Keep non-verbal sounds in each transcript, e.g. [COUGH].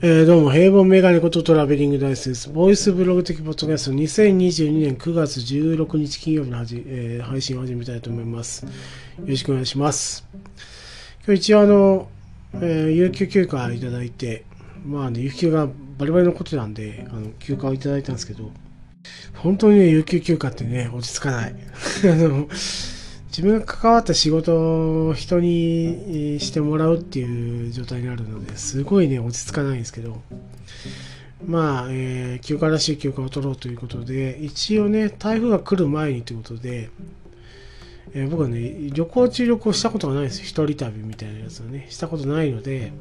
えー、どうも、平凡メガネことトラベリングダイスです。ボイスブログ的ポッドキャスト2022年9月16日金曜日のはじ、えー、配信を始めたいと思います。よろしくお願いします。今日一応あの、えー、有給休暇いただいて、まあね、有給がバリバリのことなんで、あの、休暇をいただいたんですけど、本当にね、有給休暇ってね、落ち着かない。[LAUGHS] あの、自分が関わった仕事を人にしてもらうっていう状態になるのですごいね落ち着かないんですけど。まあ、えー、休暇らしい休暇を取ろうということで一応ね台風が来る前にということで、えー、僕はね旅行中旅行したことがないですよ。一人旅みたいなやつはね。したことないので、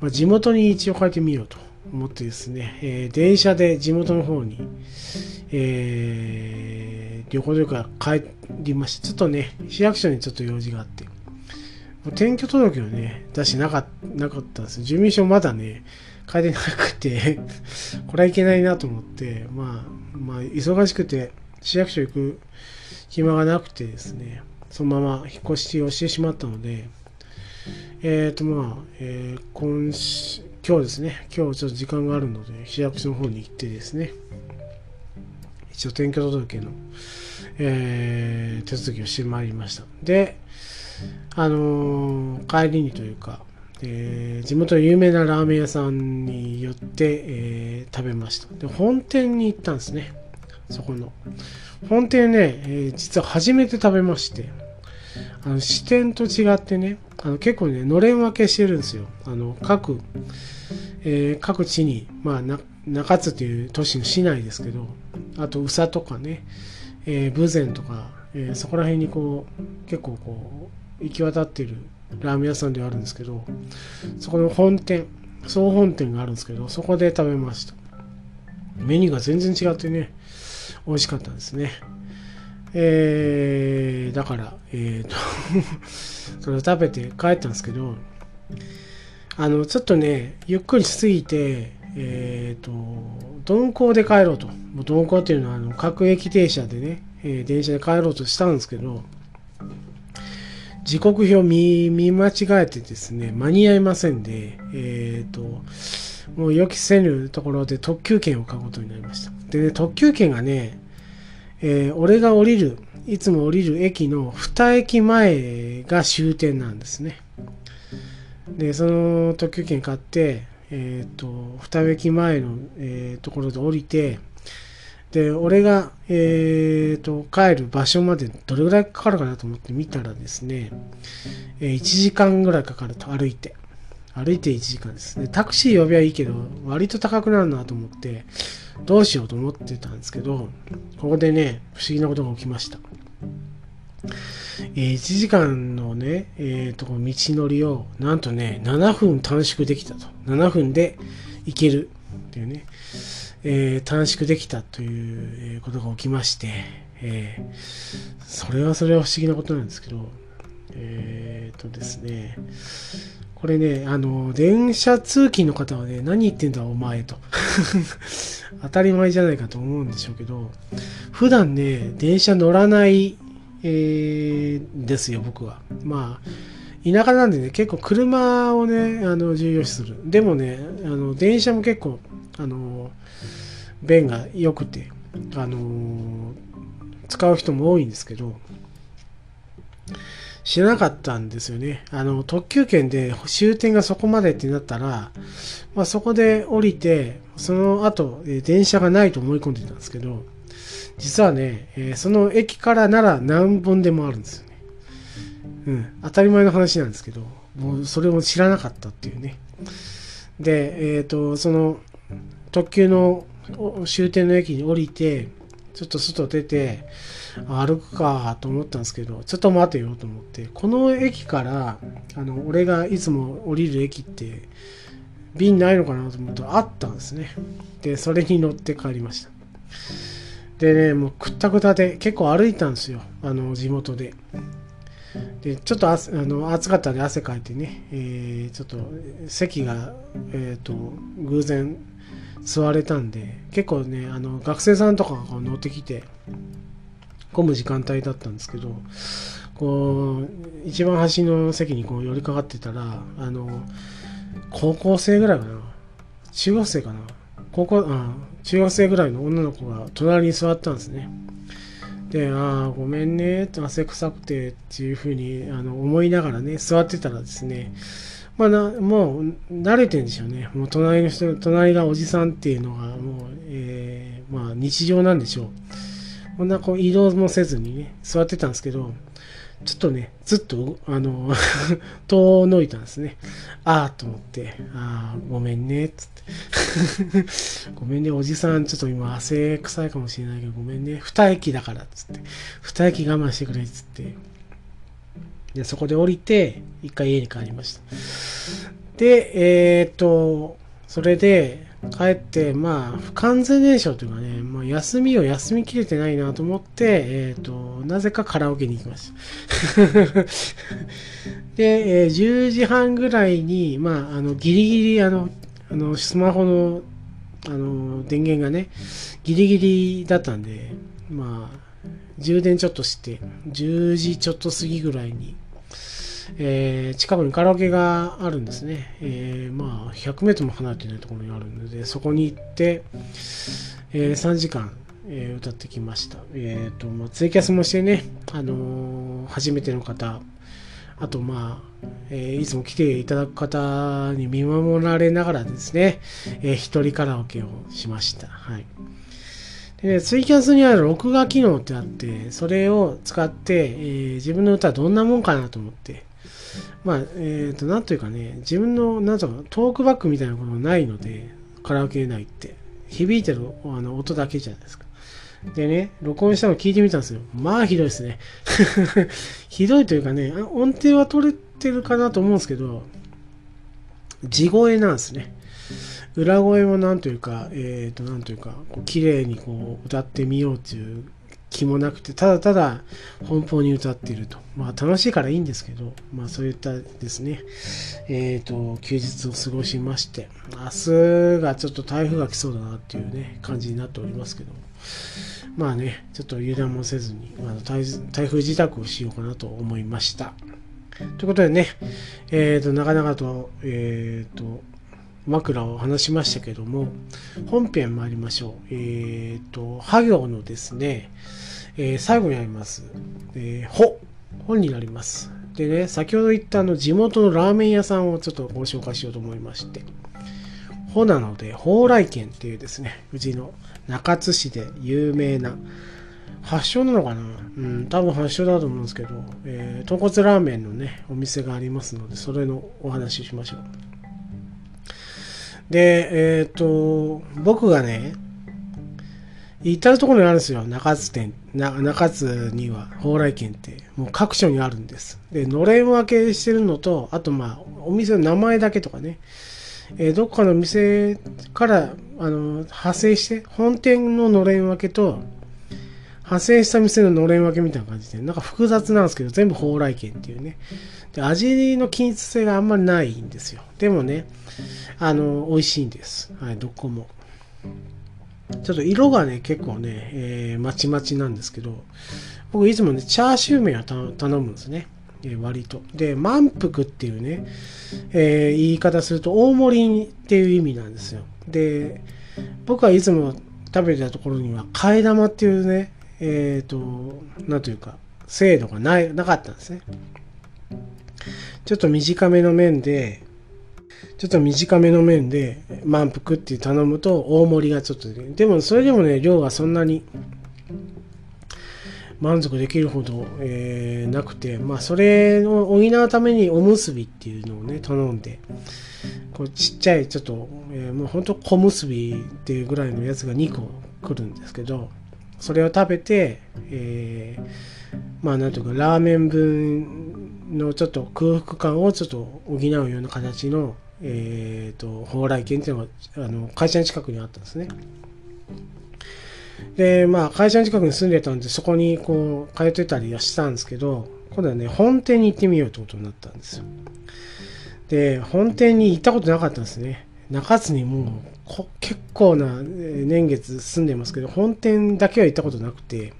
まあ、地元に一応変えてみようと思ってですね、えー、電車で地元の方に、えー、旅行というか帰りました。ちょっとね、市役所にちょっと用事があって、転居届をね、出してなかなかったんです。住民証まだね、変えてなくて [LAUGHS] これはいけないなと思って、まあ、まあ、忙しくて、市役所行く暇がなくてですね、そのまま引っ越しをしてしまったので、えっ、ー、とまあ、えー、今今日ですね、今日ちょっと時間があるので、市役所の方に行ってですね、一応転居届の、えー、手続きをしてまいりました。で、あのー、帰りにというか、えー、地元の有名なラーメン屋さんによって、えー、食べました。で、本店に行ったんですね。そこの。本店ね、えー、実は初めて食べまして、あの支店と違ってね、あの結構ね、のれん分けしてるんですよ。あの各、えー、各地に、まあ、中津という都市の市内ですけど、あと宇佐とかね、えー、豊前とか、えー、そこら辺にこう結構こう行き渡ってるラーメン屋さんではあるんですけどそこの本店総本店があるんですけどそこで食べましたメニューが全然違ってね美味しかったですねえー、だからえー、と [LAUGHS] それを食べて帰ったんですけどあのちょっとねゆっくりしすぎてえっ、ー、と鈍行で帰ろうと。鈍行っていうのはあの各駅停車でね、えー、電車で帰ろうとしたんですけど、時刻表見見間違えてですね、間に合いませんで、えっ、ー、と、もう予期せぬところで特急券を買うことになりました。でね、特急券がね、えー、俺が降りる、いつも降りる駅の2駅前が終点なんですね。で、その特急券買って、えっ、と、二駅前の、えー、ところで降りて、で、俺が、えっ、と、帰る場所までどれぐらいかかるかなと思って見たらですね、え、1時間ぐらいかかると、歩いて。歩いて1時間ですね。タクシー呼びはいいけど、割と高くなるなと思って、どうしようと思ってたんですけど、ここでね、不思議なことが起きました。えー、1時間のね、えー、と、道のりを、なんとね、7分短縮できたと。7分で行けるっていうね、えー、短縮できたということが起きまして、えー、それはそれは不思議なことなんですけど、えっ、とですね、これね、あの、電車通勤の方はね、何言ってんだお前と。当たり前じゃないかと思うんでしょうけど、普段ね、電車乗らないえー、ですよ、僕は。まあ、田舎なんでね、結構車をね、あの、重要視する。でもね、あの、電車も結構、あの、便が良くて、あの、使う人も多いんですけど、知らなかったんですよね。あの、特急券で終点がそこまでってなったら、まあ、そこで降りて、その後、え電車がないと思い込んでたんですけど、実はね、え、その駅からなら何本でもあるんですよね。うん、当たり前の話なんですけど、もうそれを知らなかったっていうね。で、えっ、ー、と、その特急の終点の駅に降りて、ちょっと外出て、歩くかと思ったんですけど、ちょっと待てよと思って、この駅から、あの、俺がいつも降りる駅って、便ないのかなと思ったらあったんですね。で、それに乗って帰りました。でね、もうくったくたで結構歩いたんですよ、あの地元で。でちょっとあの暑かったんで汗かいてね、えー、ちょっと席が、えーと、偶然座れたんで結構ねあの学生さんとかが乗ってきて混む時間帯だったんですけどこう一番端の席にこう寄りかかってたらあの高校生ぐらいかな。中学生かな。高校、あ中学生ぐらいの女の子が隣に座ったんですね。で、ああ、ごめんね、って汗臭くてっていうふうにあの思いながらね、座ってたらですね、まあな、もう慣れてんでしょうね。もう隣の人、隣がおじさんっていうのがもう、えー、まあ日常なんでしょう。こんなこう移動もせずにね、座ってたんですけど、ちょっとね、ずっと、あの、[LAUGHS] 遠のいたんですね。ああ、と思って、ああ、ごめんね、つって。[LAUGHS] ごめんね、おじさん、ちょっと今汗臭いかもしれないけど、ごめんね、二駅だから、つって。二駅我慢してくれ、つって。で、そこで降りて、一回家に帰りました。で、えー、っと、それで、帰って、まあ、不完全燃焼というかね、まあ、休みを休みきれてないなと思って、えっ、と、なぜかカラオケに行きました。[LAUGHS] で、えー、10時半ぐらいに、まあ、あの、ギリギリ、あの、あの、スマホの、あの、電源がね、ギリギリだったんで、まあ、充電ちょっとして、10時ちょっと過ぎぐらいに、えー、近くにカラオケがあるんですね。えー、まあ、100メートルも離れてないところにあるので、そこに行って、えー、3時間、えー、歌ってきました。えっ、と、まあ、ツイキャスもしてね、あの初めての方、あと、まあ、えいつも来ていただく方に見守られながらですね、え一人カラオケをしました。はい。で、ツイキャスにある録画機能ってあって、それを使って、えー、自分の歌はどんなもんかなと思って、まあ、えっ、ー、と、なんというかね、自分の、なんとか、トークバックみたいなことがないので、カラオケ内って、響いてるあの音だけじゃないですか。でね、録音したの聞いてみたんですよ。まあ、ひどいですね。[LAUGHS] ひどいというかね、音程は取れてるかなと思うんですけど、地声なんですね。裏声もなんというか、えっ、ー、と、なんというか、こう綺麗にこう歌ってみようという気もなくて、ただただ奔放に歌っていると。まあ楽しいからいいんですけど、まあそういったですね、えっ、ー、と、休日を過ごしまして、明日がちょっと台風が来そうだなっていうね、感じになっておりますけど、まあね、ちょっと油断もせずに、まあ、台風自宅をしようかなと思いました。ということでね、えっ、ー、と、なかなかと、えっ、ー、と、枕を話しましたけども、本編参りましょう。えっ、と、は行のですね、えー、最後にあります。えー、ほ、本になります。でね、先ほど言ったあの地元のラーメン屋さんをちょっとご紹介しようと思いまして、ほなので、蓬莱軒っていうですね、うちの中津市で有名な、発祥なのかな？うん、多分発祥だと思うんですけど、えー、豚骨ラーメンのね、お店がありますので、それのお話ししましょう。で、えっ、ー、と、僕がね、行ったところにあるんですよ。中津店。中津には、蓬莱軒って、もう各所にあるんです。で、のれん分けしてるのと、あとまあ、お店の名前だけとかね、えー、どっかの店から、あの、派生して、本店ののれん分けと、派生した店ののれん分けみたいな感じで、なんか複雑なんですけど、全部蓬莱軒っていうね。で、味の均一性があんまりないんですよ。でもね、あの、美味しいんです。はい、どこも。ちょっと色がね、結構ね、えー、まちまちなんですけど、僕いつもね、チャーシュー麺を頼むんですね。えー、割と。で、満腹っていうね、えー、言い方すると大盛りっていう意味なんですよ。で、僕はいつも食べてたところには、替え玉っていうね、えっ、ー、と、なんというか、精度がない、なかったんですね。ちょっと短めの麺で、ちょっと短めの麺で満腹って頼むと大盛りがちょっとでもそれでもね量がそんなに満足できるほど、えー、なくてまあそれを補うためにおむすびっていうのをね頼んでこうちっちゃいちょっと、えー、もうほんと小結びっていうぐらいのやつが2個来るんですけどそれを食べて、えー、まあなんというかラーメン分のちょっと空腹感をちょっと補うような形のえっ、ー、と、蓬莱軒っていうのが、あの、会社の近くにあったんですね。で、まあ、会社の近くに住んでたんで、そこにこう、通ってたりはしたんですけど、今度はね、本店に行ってみようってことになったんですよ。で、本店に行ったことなかったんですね。中津にもう結構な年月住んでますけど、本店だけは行ったことなくて、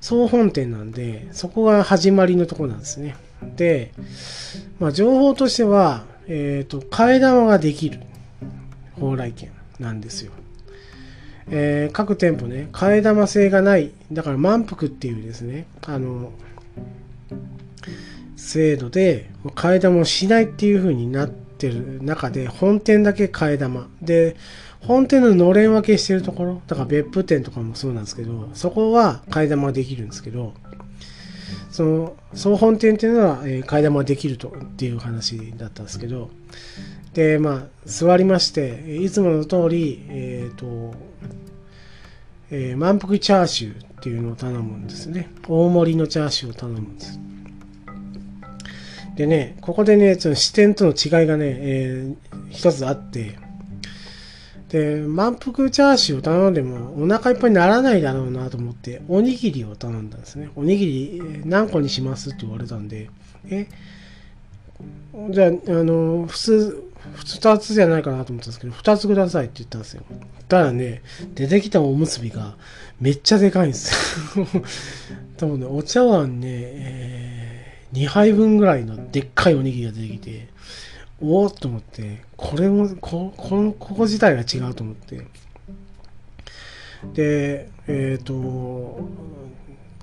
総本店なんで、そこが始まりのとこなんですね。で、まあ、情報としては、えっ、と、替え玉ができる蓬莱券なんですよ。えー各店舗ね、替え玉制がない、だから満腹っていうですね、あの、制度で、替え玉をしないっていう風になってる中で、本店だけ替え玉。で、本店ののれん分けしてるところ、だから別府店とかもそうなんですけど、そこは替え玉ができるんですけど、その総本店っていうのは、えー替え玉ができるとっていう話だったんですけど、で、まあ、座りまして、いつもの通り、えっ、と、えー満腹チャーシューっていうのを頼むんですね。大盛りのチャーシューを頼むんです。でね、ここでね、その視点との違いがね、えー一つあって、で、満腹チャーシューを頼んでもお腹いっぱいにならないだろうなと思って、おにぎりを頼んだんですね。おにぎり何個にします？って言われたんで、え、じゃあ、あの、普通、二つじゃないかなと思ったんですけど、二つくださいって言ったんですよ。ただね、出てきたおむすびがめっちゃでかいんですよ。[LAUGHS] 多分ね、お茶碗ね、えー、2杯分ぐらいのでっかいおにぎりが出てきて、おおと思って、これも、こ、この、ここ自体が違うと思って。で、えっ、と、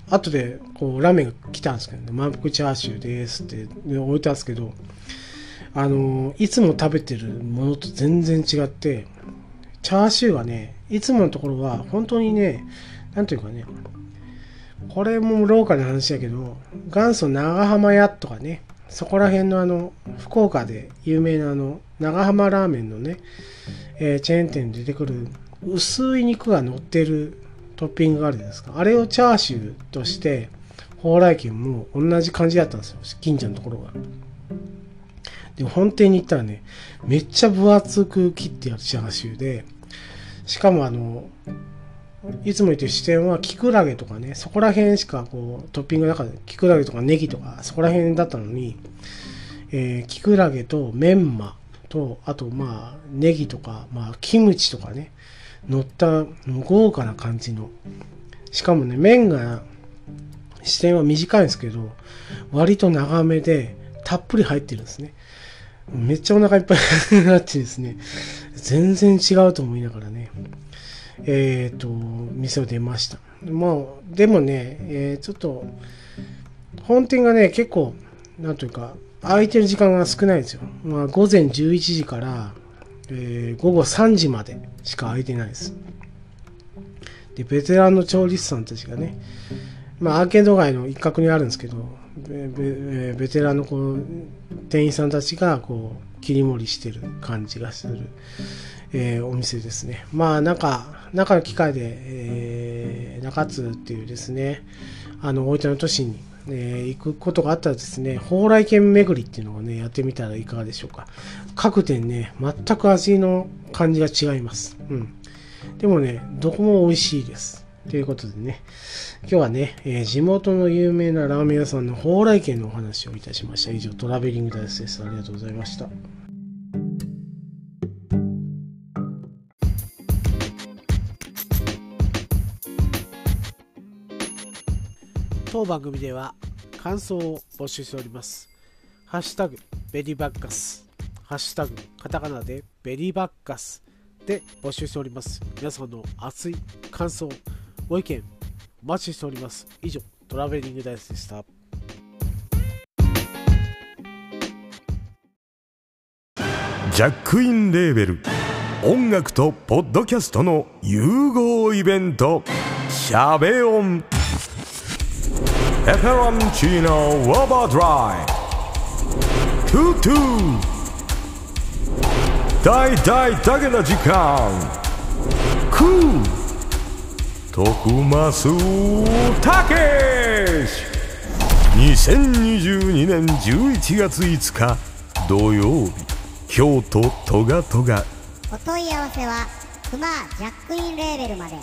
後で、こう、ラーメンが来たんですけどね、満腹チャーシューですってで置いてあるんですけど、あの、いつも食べてるものと全然違って、チャーシューはね、いつものところは本当にね、なんていうかね、これもローカルな話だけど、元祖長浜屋とかね、そこら辺のあの、福岡で有名なあの、長浜ラーメンのね、えーチェーン店で出てくる薄い肉が乗ってるトッピングがあるじゃないですか。あれをチャーシューとして、蓬莱軒も同じ感じだったんですよ。近所のところが。で本店に行ったらね、めっちゃ分厚く切ってあるチャーシューで、しかもあの、いつも言ってる視点はキクラゲとかね、そこら辺しかこうトッピングの中でキクラゲとかネギとかそこら辺だったのに、えーキクラゲとメンマと、あとまあネギとか、まあキムチとかね、乗った豪華な感じの。しかもね、麺が視点は短いんですけど、割と長めでたっぷり入ってるんですね。めっちゃお腹いっぱいになってですね、全然違うと思いながらね、えっ、と、店を出ました。まあ、でもね、えーちょっと、本店がね、結構、なんというか、空いてる時間が少ないんですよ。まあ、午前11時から、えー午後3時までしか空いてないです。で、ベテランの調理師さんたちがね、まあ、アーケード街の一角にあるんですけど、ベベベテランのこう店員さんたちがこう切り盛りしてる感じがする、えーお店ですね。まあ、中、中の機械で、えー中津っていうですね、あの、大分の都市に、えー行くことがあったらですね、蓬莱軒巡りっていうのをね、やってみたらいかがでしょうか。各店ね、全く味の感じが違います。うん。でもね、どこも美味しいです。ということでね、今日はね、えー地元の有名なラーメン屋さんの蓬莱軒のお話をいたしました。以上、トラベリングダイスです。ありがとうございました。当番組では感想を募集しております。ハッシュタグベリーバッカス、ハッシュタグカタカナでベリーバッカスで募集しております。皆さんの熱い感想、ご意見お待ちしております。以上、トラベリングダイスでした。ジャックインレーベル音楽とポッドキャストの融合イベント「シャベオン」「エフェロンチーノウォーバードライ」「トゥトゥ」「大大だけな時間」「クー」「徳マスたけし」2022年11月5日土曜日京都トガトガお問い合わせはクマジャックインレーベルまで